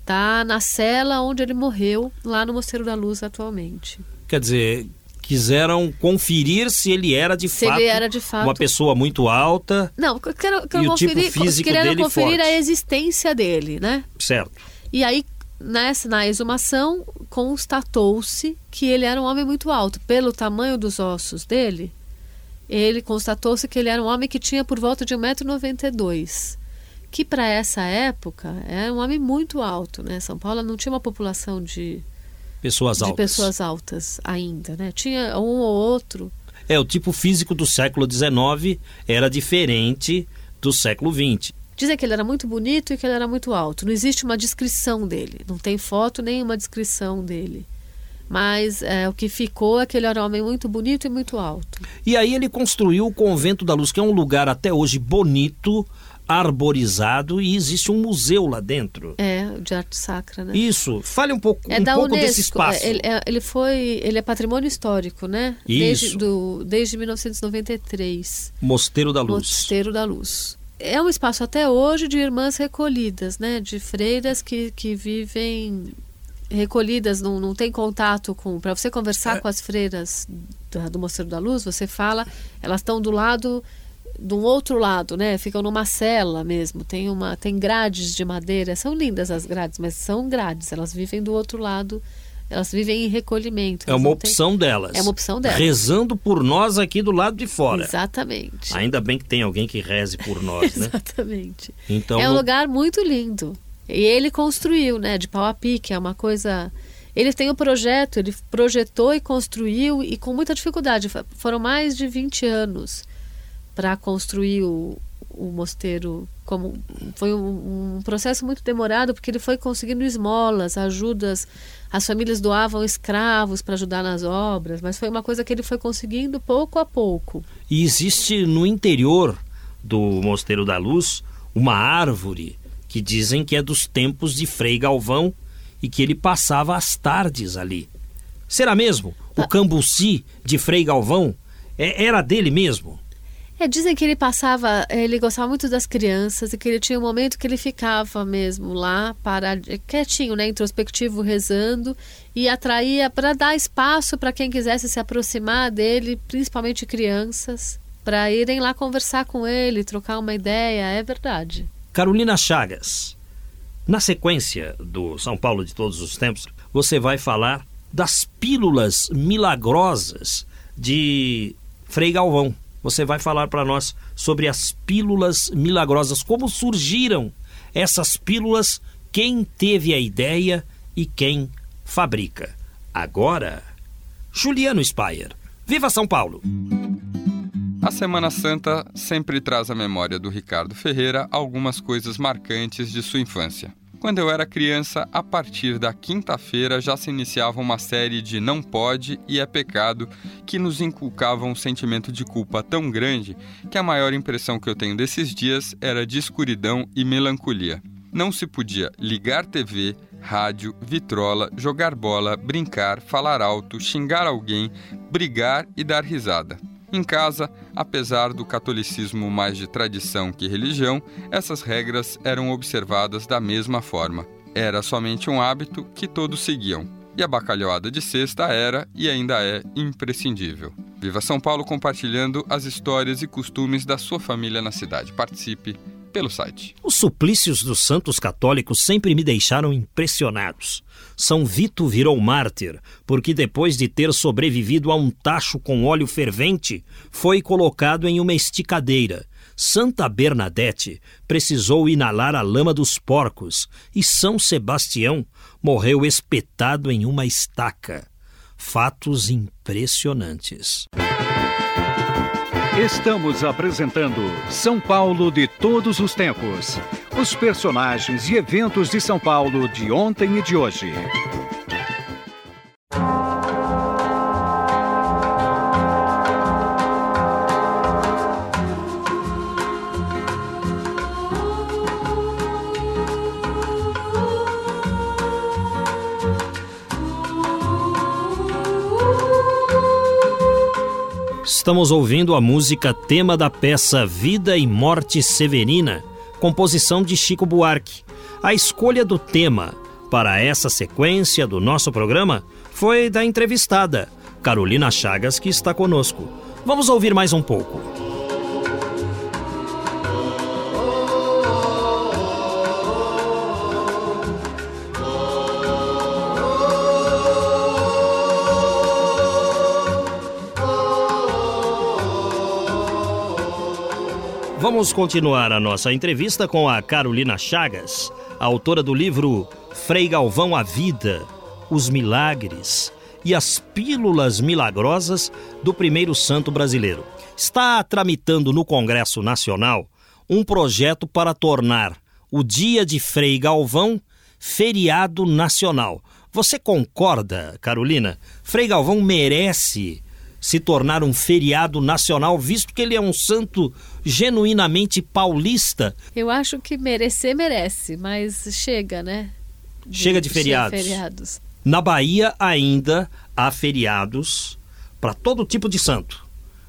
B: está na cela onde ele morreu, lá no Mosteiro da Luz atualmente.
A: Quer dizer, quiseram conferir se ele era de,
B: se
A: fato,
B: ele era de fato
A: uma pessoa muito alta.
B: Não, quero, quero
A: e
B: conferir,
A: tipo
B: querendo conferir
A: forte.
B: a existência dele, né?
A: Certo.
B: E aí, nessa, na exumação, constatou-se que ele era um homem muito alto. Pelo tamanho dos ossos dele, ele constatou-se que ele era um homem que tinha por volta de 1,92m. Que para essa época era um homem muito alto, né? São Paulo não tinha uma população de
A: pessoas altas.
B: De pessoas altas ainda, né? Tinha um ou outro.
A: É, o tipo físico do século XIX era diferente do século XX.
B: Dizem que ele era muito bonito e que ele era muito alto. Não existe uma descrição dele. Não tem foto nem uma descrição dele. Mas é, o que ficou é que ele era um homem muito bonito e muito alto.
A: E aí ele construiu o Convento da Luz, que é um lugar até hoje bonito, arborizado e existe um museu lá dentro.
B: É, de arte sacra, né?
A: Isso. Fale um pouco,
B: é
A: um
B: da
A: pouco
B: Unesco.
A: desse espaço.
B: Ele, é, ele foi, ele é patrimônio histórico, né?
A: Isso.
B: Desde, do, desde 1993.
A: Mosteiro da Luz.
B: Mosteiro da Luz. É um espaço até hoje de irmãs recolhidas, né? De freiras que, que vivem recolhidas, não, não tem contato com. Para você conversar
A: É.
B: com as freiras do, do Mosteiro da Luz, você fala, elas estão do lado de um outro lado, né? Ficam numa cela mesmo. Tem uma, tem grades de madeira. São lindas as grades, mas são grades. Elas vivem do outro lado. Elas vivem em recolhimento.
A: É uma opção delas.
B: É uma opção delas.
A: Rezando por nós aqui do lado de fora.
B: Exatamente.
A: Ainda bem que tem alguém que reze por nós, né? (laughs)
B: Exatamente.
A: Então,
B: é um lugar muito lindo. E ele construiu, né, de pau a pique, é uma coisa. Ele tem o projeto, ele projetou e construiu e com muita dificuldade. Foram mais de 20 anos para construir o, o mosteiro. Como foi um, um processo muito demorado porque ele foi conseguindo esmolas, ajudas. As famílias doavam escravos para ajudar nas obras, mas foi uma coisa que ele foi conseguindo pouco a pouco.
A: E existe no interior do Mosteiro da Luz uma árvore que dizem que é dos tempos de Frei Galvão e que ele passava as tardes ali. Será mesmo? O cambuci de Frei Galvão é- era dele mesmo?
B: É, dizem que ele passava, ele gostava muito das crianças e que ele tinha um momento que ele ficava mesmo lá, para, quietinho, né, introspectivo, rezando e atraía para dar espaço para quem quisesse se aproximar dele, principalmente crianças, para irem lá conversar com ele, trocar uma ideia, é verdade.
A: Carolina Chagas, na sequência do São Paulo de todos os tempos, você vai falar das pílulas milagrosas de Frei Galvão. Você vai falar para nós sobre as pílulas milagrosas, como surgiram essas pílulas, quem teve a ideia e quem fabrica. Agora, Juliano Spayer. Viva São Paulo!
E: A Semana Santa sempre traz à memória do Ricardo Ferreira algumas coisas marcantes de sua infância. Quando eu era criança, a partir da quinta-feira já se iniciava uma série de não pode e é pecado que nos inculcavam um sentimento de culpa tão grande que a maior impressão que eu tenho desses dias era de escuridão e melancolia. Não se podia ligar TV, rádio, vitrola, jogar bola, brincar, falar alto, xingar alguém, brigar e dar risada. Em casa, apesar do catolicismo mais de tradição que religião, essas regras eram observadas da mesma forma. Era somente um hábito que todos seguiam. E a bacalhoada de sexta era e ainda é imprescindível. Viva São Paulo compartilhando as histórias e costumes da sua família na cidade. Participe pelo site.
A: Os suplícios dos santos católicos sempre me deixaram impressionados. São Vito virou mártir, porque depois de ter sobrevivido a um tacho com óleo fervente, foi colocado em uma esticadeira. Santa Bernadette precisou inalar a lama dos porcos e São Sebastião morreu espetado em uma estaca. Fatos impressionantes.
D: Estamos apresentando São Paulo de todos os tempos. Os personagens e eventos de São Paulo de ontem e de hoje.
A: Estamos ouvindo a música tema da peça Vida e Morte Severina, composição de Chico Buarque. A escolha do tema para essa sequência do nosso programa foi da entrevistada, Carolina Chagas, que está conosco. Vamos ouvir mais um pouco. Vamos continuar a nossa entrevista com a Carolina Chagas, autora do livro Frei Galvão a Vida, os Milagres e as Pílulas Milagrosas do Primeiro Santo Brasileiro. Está tramitando no Congresso Nacional um projeto para tornar o Dia de Frei Galvão feriado nacional. Você concorda, Carolina? Frei Galvão merece se tornar um feriado nacional, visto que ele é um santo genuinamente paulista?
B: Eu acho que merecer, merece, mas chega, né?
A: De, chega de feriados.
B: feriados.
A: Na Bahia ainda há feriados para todo tipo de santo.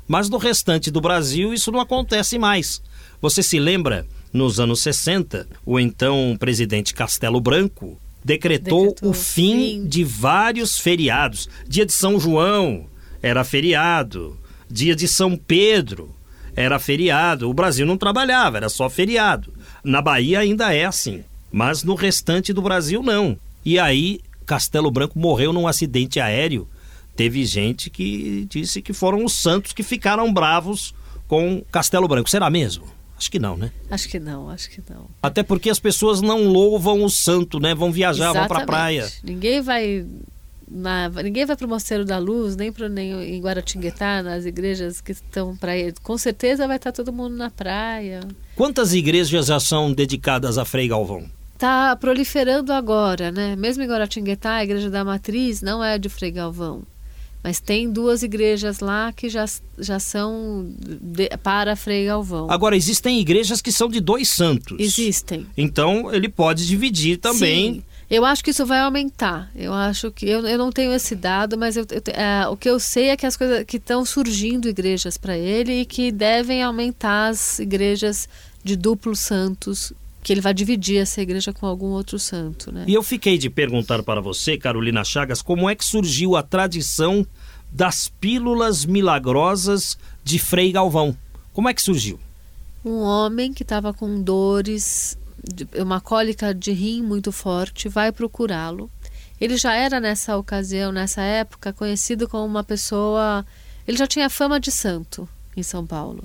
A: Mas no restante do Brasil isso não acontece mais. Você se lembra, nos anos 60, o então presidente Castelo Branco decretou, decretou o fim, fim de vários feriados. Dia de São João, era feriado. Dia de São Pedro era feriado. O Brasil não trabalhava, era só feriado. Na Bahia ainda é assim, mas no restante do Brasil não. E aí Castelo Branco morreu num acidente aéreo. Teve gente que disse que foram os santos que ficaram bravos com Castelo Branco. Será mesmo? Acho que não, né?
B: Acho que não, acho que não.
A: Até porque as pessoas não louvam o santo, né? Vão viajar,
B: Exatamente.
A: vão pra praia.
B: Ninguém vai na, ninguém vai para o Mosteiro da Luz, nem, pro, nem em Guaratinguetá, nas igrejas que estão para Com certeza vai estar todo mundo na praia.
A: Quantas igrejas já são dedicadas a Frei Galvão?
B: Está proliferando agora, né? Mesmo em Guaratinguetá, a igreja da Matriz não é de Frei Galvão. Mas tem duas igrejas lá que já, já são de, para Frei Galvão.
A: Agora, existem igrejas que são de dois santos.
B: Existem.
A: Então, ele pode dividir também.
B: Sim. Eu acho que isso vai aumentar. Eu acho que eu, eu não tenho esse dado, mas eu, eu, é, o que eu sei é que as coisas que estão surgindo igrejas para ele e que devem aumentar as igrejas de duplos santos que ele vai dividir essa igreja com algum outro santo, né?
A: E eu fiquei de perguntar para você, Carolina Chagas, como é que surgiu a tradição das pílulas milagrosas de Frei Galvão? Como é que surgiu?
B: Um homem que estava com dores uma cólica de rim muito forte, vai procurá-lo. Ele já era nessa ocasião, nessa época, conhecido como uma pessoa. Ele já tinha fama de santo em São Paulo.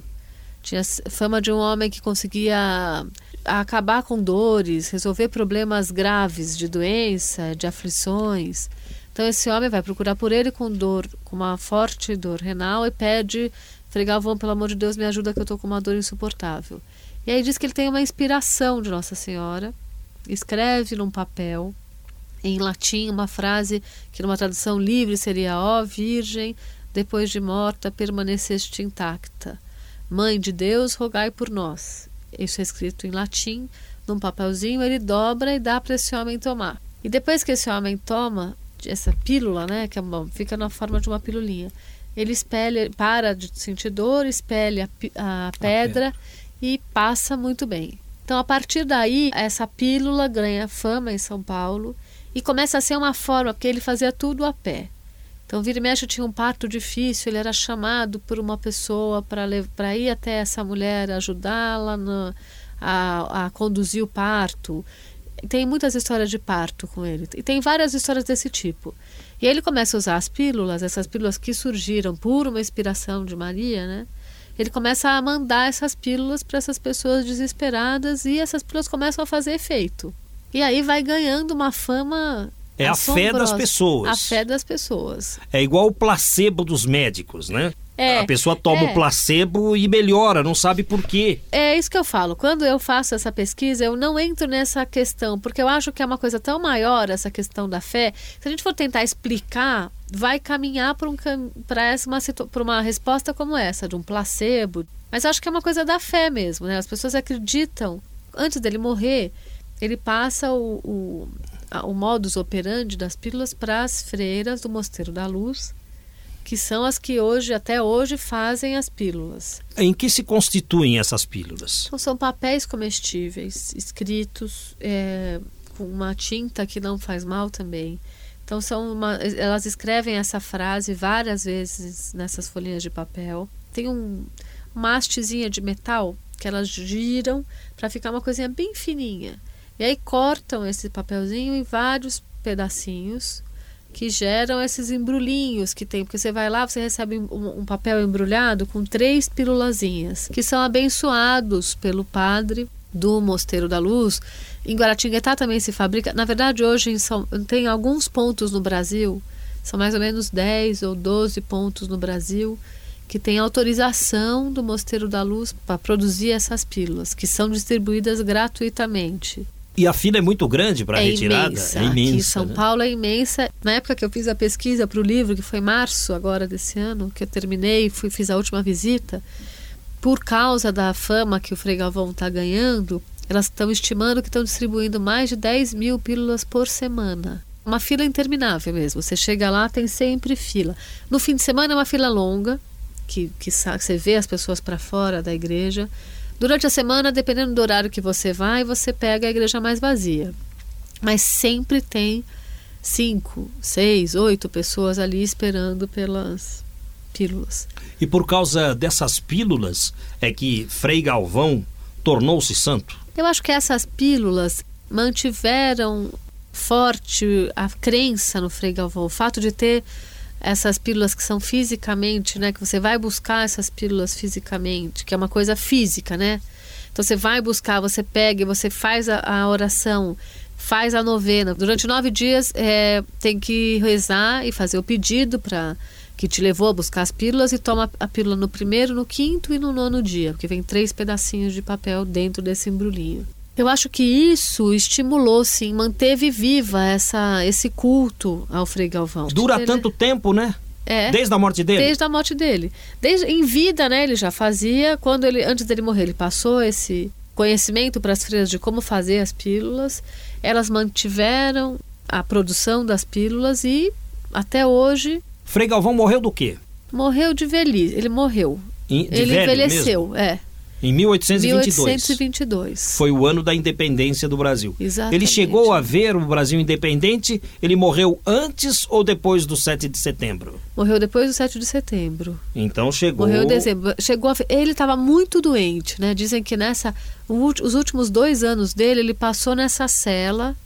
B: Tinha fama de um homem que conseguia acabar com dores, resolver problemas graves de doença, de aflições. Então esse homem vai procurar por ele com dor, com uma forte dor renal e pede, Frei Galvão, pelo amor de Deus, me ajuda que eu estou com uma dor insuportável. E aí diz que ele tem uma inspiração de Nossa Senhora escreve num papel, em latim, uma frase que numa tradução livre seria: Ó Virgem, depois de morta, permaneceste intacta. Mãe de Deus, rogai por nós. Isso é escrito em latim, num papelzinho, ele dobra e dá para esse homem tomar. E depois que esse homem toma essa pílula, né, que é uma, fica na forma de uma pilulinha, ele espelha, para de sentir dor, espelha a, a pedra, a e passa muito bem. Então, a partir daí, essa pílula ganha fama em São Paulo e começa a ser uma forma, porque ele fazia tudo a pé. Então, vira e mexe, tinha um parto difícil, ele era chamado por uma pessoa para ir até essa mulher, ajudá-la a, a conduzir o parto. Tem muitas histórias de parto com ele. E tem várias histórias desse tipo. E aí ele começa a usar as pílulas, essas pílulas que surgiram por uma inspiração de Maria, né? Ele começa a mandar essas pílulas para essas pessoas desesperadas e essas pílulas começam a fazer efeito. E aí vai ganhando uma fama
A: é a fé das pessoas.
B: A fé das pessoas.
A: É igual o placebo dos médicos, né?
B: É,
A: a pessoa toma
B: é.
A: o placebo e melhora, não sabe por quê.
B: É isso que eu falo. Quando eu faço essa pesquisa, eu não entro nessa questão, porque eu acho que é uma coisa tão maior essa questão da fé. Se a gente for tentar explicar, vai caminhar para um, uma, uma resposta como essa, de um placebo. Mas acho que é uma coisa da fé mesmo, né? As pessoas acreditam. Antes dele morrer, ele passa o, o, o modus operandi das pílulas para as freiras do Mosteiro da Luz que são as que hoje, até hoje, fazem as pílulas.
A: Em que se constituem essas pílulas?
B: Então, são papéis comestíveis, escritos é, com uma tinta que não faz mal também. Então, são uma, elas escrevem essa frase várias vezes nessas folhinhas de papel. Tem um, uma hastezinha de metal que elas giram para ficar uma coisinha bem fininha. E aí cortam esse papelzinho em vários pedacinhos que geram esses embrulhinhos que tem, porque você vai lá, você recebe um, um papel embrulhado com três pirulazinhas, que são abençoados pelo padre do Mosteiro da Luz. Em Guaratinguetá também se fabrica. Na verdade, hoje São, tem alguns pontos no Brasil, são mais ou menos 10 ou 12 pontos no Brasil, que tem autorização do Mosteiro da Luz para produzir essas pílulas, que são distribuídas gratuitamente.
A: E a fila é muito grande para
B: é
A: retirada?
B: Imensa.
A: É imensa.
B: Aqui em São
A: né?
B: Paulo é imensa. Na época que eu fiz a pesquisa para o livro, que foi março agora desse ano, que eu terminei, fui fiz a última visita, por causa da fama que o Frei Galvão está ganhando, elas estão estimando que estão distribuindo mais de 10 mil pílulas por semana. Uma fila interminável mesmo. Você chega lá, tem sempre fila. No fim de semana é uma fila longa, que, que você vê as pessoas para fora da igreja. Durante a semana, dependendo do horário que você vai, você pega a igreja mais vazia. Mas sempre tem cinco, seis, oito pessoas ali esperando pelas pílulas.
A: E por causa dessas pílulas é que Frei Galvão tornou-se santo?
B: Eu acho que essas pílulas mantiveram forte a crença no Frei Galvão. O fato de ter essas pílulas que são fisicamente, né? Que você vai buscar essas pílulas fisicamente, que é uma coisa física, né? Então você vai buscar, você pega, você faz a, a oração, faz a novena. Durante nove dias é, tem que rezar e fazer o pedido para que te levou a buscar as pílulas e toma a pílula no primeiro, no quinto e no nono dia, porque vem três pedacinhos de papel dentro desse embrulhinho. Eu acho que isso estimulou, sim, manteve viva essa, esse culto ao Frei Galvão.
A: Dura ele... tanto tempo, né?
B: É.
A: Desde a morte dele?
B: Desde a morte dele. Desde, em vida, né, ele já fazia. Quando ele, antes dele morrer, ele passou esse conhecimento para as freiras de como fazer as pílulas. Elas mantiveram a produção das pílulas e até hoje.
A: Frei Galvão morreu do quê?
B: Morreu de velhice. Ele morreu.
A: De
B: ele envelheceu,
A: mesmo?
B: é.
A: Em 1822.
B: 1822.
A: Foi o ano da independência do Brasil.
B: Exatamente.
A: Ele chegou a ver o Brasil independente, ele morreu antes ou depois do 7 de setembro?
B: Morreu depois do 7 de setembro.
A: Então chegou.
B: Morreu em dezembro. Chegou a... Ele estava muito doente, né? Dizem que nessa. Os últimos dois anos dele, ele passou nessa cela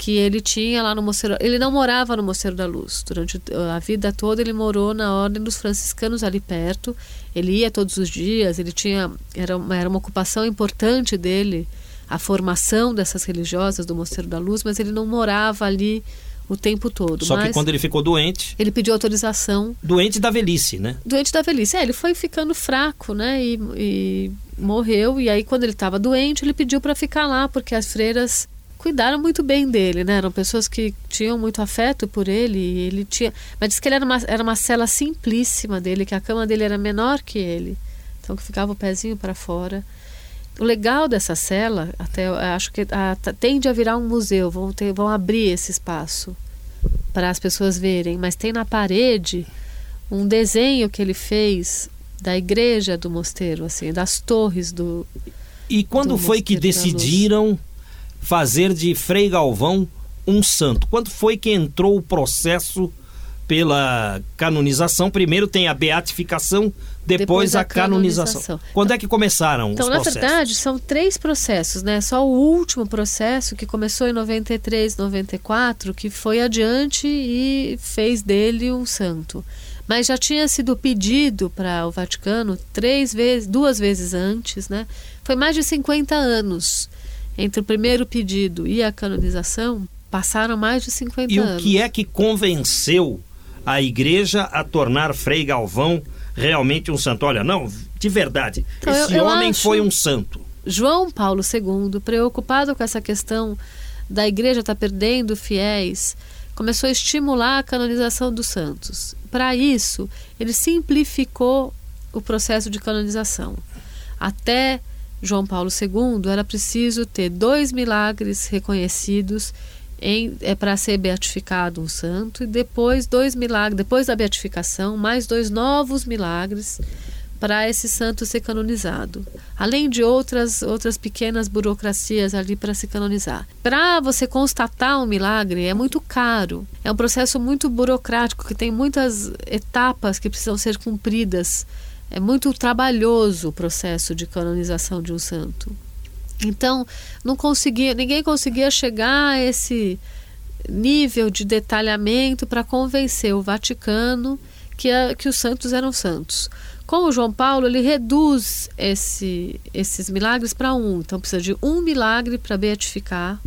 B: que ele tinha lá no Mosteiro. Ele não morava no Mosteiro da Luz. Durante a vida toda ele morou na Ordem dos Franciscanos ali perto. Ele ia todos os dias, ele tinha era uma, era uma ocupação importante dele, a formação dessas religiosas do Mosteiro da Luz, mas ele não morava ali o tempo todo.
A: Só que quando ele ficou doente.
B: Ele pediu autorização.
A: Doente da velhice, né?
B: Doente da velhice. É, ele foi ficando fraco, né? E, e morreu. E aí, quando ele estava doente, ele pediu para ficar lá, porque as freiras cuidaram muito bem dele, né? Eram pessoas que tinham muito afeto por ele. ele tinha, mas diz que ele era uma, era uma cela simplíssima dele, que a cama dele era menor que ele, então que ficava o pezinho para fora. O legal dessa cela, até acho que a, tende a virar um museu. Vão ter, vão abrir esse espaço para as pessoas verem, mas tem na parede um desenho que ele fez da igreja do mosteiro, assim, das torres do.
A: E quando foi que decidiram fazer de Frei Galvão um santo? Quando foi que entrou o processo pela canonização? Primeiro tem a beatificação, depois, depois a, canonização. canonização. Quando é que começaram
B: então,
A: os processos?
B: Então, na verdade, são três processos, né? Só o último processo, que começou em 93, 94, que foi adiante e fez dele um santo. Mas já tinha sido pedido para o Vaticano três vezes, duas vezes antes, né? Foi mais de 50 anos entre o primeiro pedido e a canonização, passaram mais de 50
A: e
B: anos.
A: E o que é que convenceu a igreja a tornar Frei Galvão realmente um santo? Olha, não, de verdade, então, esse eu, eu homem foi um santo.
B: João Paulo II, preocupado com essa questão da igreja estar tá perdendo fiéis, começou a estimular a canonização dos santos. Para isso, ele simplificou o processo de canonização. Até João Paulo II, era preciso ter dois milagres reconhecidos é para ser beatificado um santo e depois dois milagres, depois da beatificação, mais dois novos milagres para esse santo ser canonizado. Além de outras outras pequenas burocracias ali para se canonizar. Para você constatar um milagre é muito caro. É um processo muito burocrático que tem muitas etapas que precisam ser cumpridas é muito trabalhoso o processo de canonização de um santo. Então, não conseguia, ninguém conseguia chegar a esse nível de detalhamento para convencer o Vaticano que, a, que os santos eram santos. Com o João Paulo, ele reduz esse, esses milagres para um. Então, precisa de um milagre para beatificar,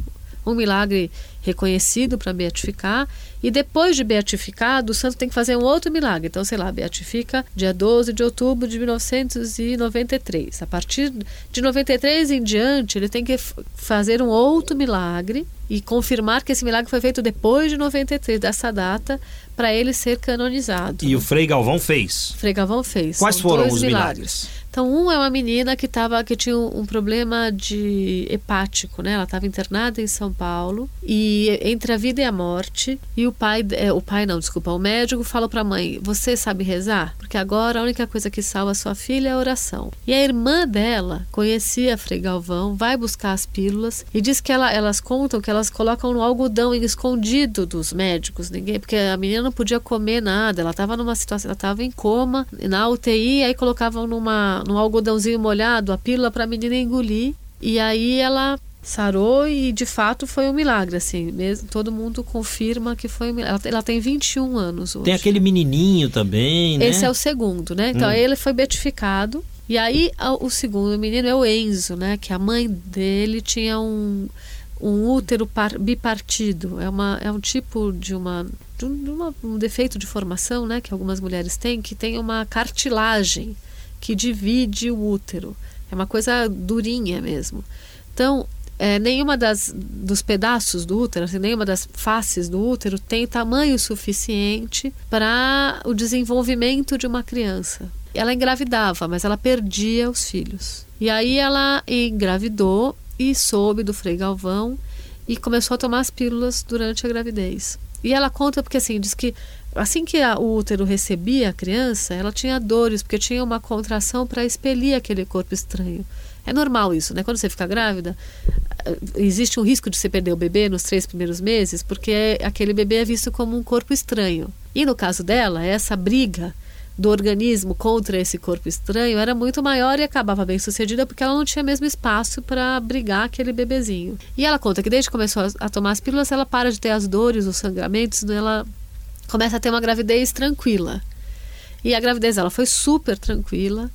B: um milagre reconhecido para beatificar e depois de beatificado, o santo tem que fazer um outro milagre. Então, sei lá, beatifica dia 12 de outubro de 1993. A partir de 93 em diante, ele tem que fazer um outro milagre e confirmar que esse milagre foi feito depois de 93, dessa data, para ele ser canonizado.
A: E o Frei Galvão fez?
B: Frei Galvão fez.
A: Quais São foram os milagres? milagres?
B: Então, um é uma menina que, tava, que tinha um, problema de hepático, né? Ela estava internada em São Paulo e entre a vida e a morte. E o pai, é, o pai não, desculpa, o médico falou para a mãe: Você sabe rezar? Porque agora a única coisa que salva sua filha é a oração. E a irmã dela conhecia Frei Galvão, vai buscar as pílulas e diz que ela, elas contam que elas colocam no algodão escondido dos médicos, ninguém, porque a menina não podia comer nada, ela estava numa situação, ela estava em coma, na UTI, aí colocavam numa num algodãozinho molhado a pílula para a menina engolir. E aí ela sarou e de fato foi um milagre, assim, mesmo todo mundo confirma que foi um milagre. Ela, ela tem 21 anos hoje.
A: Tem aquele menininho também, né?
B: Esse é o segundo, né? Então hum. ele foi beatificado. E aí o segundo menino é o Enzo, né? Que a mãe dele tinha um, um útero par, bipartido. É, uma, é um tipo de uma de, uma, um defeito de formação, né? Que algumas mulheres têm, que tem uma cartilagem que divide o útero. É uma coisa durinha mesmo. Então, é, nenhuma das, dos pedaços do útero, assim, nenhuma das faces do útero tem tamanho suficiente para o desenvolvimento de uma criança. Ela engravidava, mas ela perdia os filhos. E aí ela engravidou e soube do Frei Galvão e começou a tomar as pílulas durante a gravidez. E ela conta porque assim, diz que assim que a, o útero recebia a criança, ela tinha dores, porque tinha uma contração para expelir aquele corpo estranho. É normal isso, né? Quando você fica grávida, eh, existe um risco de você perder o bebê nos três primeiros meses, porque aquele bebê é visto como um corpo estranho. E no caso dela, essa briga do organismo contra esse corpo estranho era muito maior e acabava bem sucedida porque ela não tinha mesmo espaço para brigar aquele bebezinho. E ela conta que desde que começou a, tomar as pílulas, ela para de ter as dores, os sangramentos, ela começa a ter uma gravidez tranquila. E a gravidez dela foi super tranquila.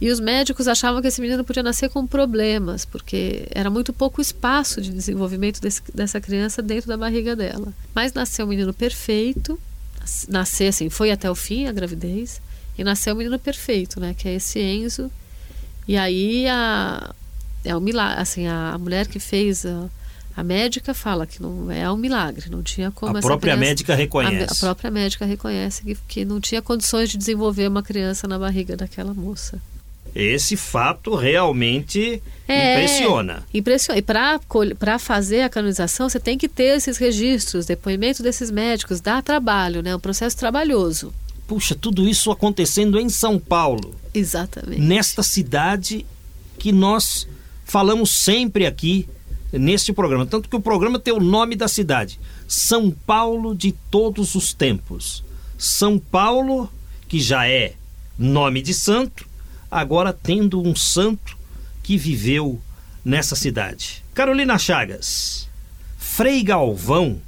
B: E os médicos achavam que esse menino podia nascer com problemas, porque era muito pouco espaço de desenvolvimento desse, dessa criança dentro da barriga dela. Mas nasceu um menino perfeito, nascer assim, foi até o fim a gravidez, e nasceu um menino perfeito, né, que é esse Enzo. E aí a é um milagre, assim, a, a mulher que fez a, A médica fala que não é um milagre, não tinha como
A: a própria
B: criança,
A: médica reconhece.
B: A, a, própria médica reconhece que, que não tinha condições de desenvolver uma criança na barriga daquela moça.
A: Esse fato realmente é, impressiona.
B: Impressiona. E para fazer a canonização, você tem que ter esses registros, depoimento desses médicos, dá trabalho, né? É um processo trabalhoso.
A: Puxa, tudo isso acontecendo em São Paulo.
B: Exatamente.
A: Nesta cidade que nós falamos sempre aqui neste programa. Tanto que o programa tem o nome da cidade: São Paulo de todos os tempos. São Paulo, que já é nome de santo, agora tendo um santo que viveu nessa cidade. Carolina Chagas, Frei Galvão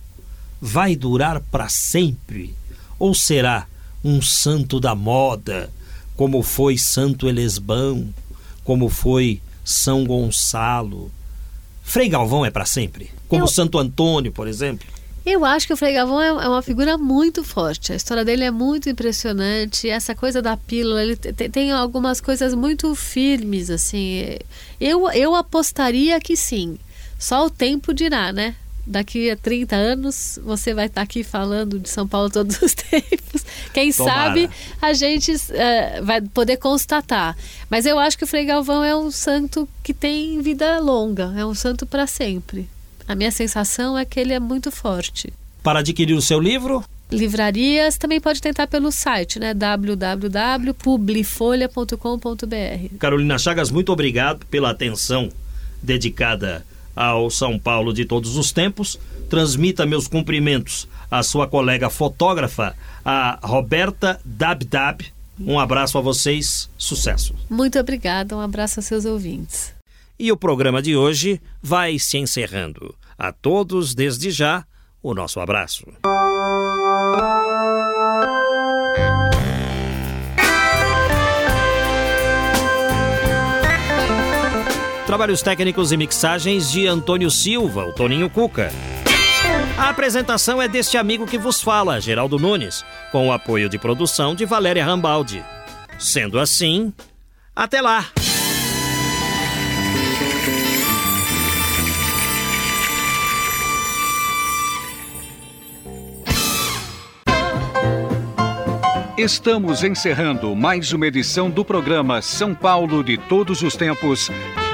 A: vai durar para sempre ou será um santo da moda, como foi Santo Elesbão, como foi São Gonçalo? Frei Galvão é para sempre, como Eu... Santo Antônio, por exemplo.
B: Eu acho que o Frei Galvão é, é uma figura muito forte. A história dele é muito impressionante. Essa coisa da pílula, ele tem, tem algumas coisas muito firmes, assim. Eu, eu apostaria que sim. Só o tempo dirá, né? Daqui a 30 anos você vai estar aqui falando de São Paulo todos os (laughs) tempos. Quem Tomara. sabe a gente uh, vai poder constatar. Mas eu acho que o Frei Galvão é um santo que tem vida longa, é um santo para sempre. A minha sensação é que ele é muito forte.
A: Para adquirir o seu livro?
B: Livrarias também pode tentar pelo site, né? www.publifolha.com.br.
A: Carolina Chagas, muito obrigado pela atenção dedicada ao São Paulo de todos os tempos. Transmita meus cumprimentos à sua colega fotógrafa, a Roberta Dabdab. Um abraço a vocês, sucesso.
B: Muito obrigada, um abraço aos seus ouvintes.
A: E o programa de hoje vai se encerrando. A todos, desde já, o nosso abraço. Trabalhos técnicos e mixagens de Antônio Silva, o Toninho Cuca. A apresentação é deste amigo que vos fala, Geraldo Nunes, com o apoio de produção de Valéria Rambaldi. Sendo assim, até lá!
D: Estamos encerrando mais uma edição do programa São Paulo de Todos os Tempos.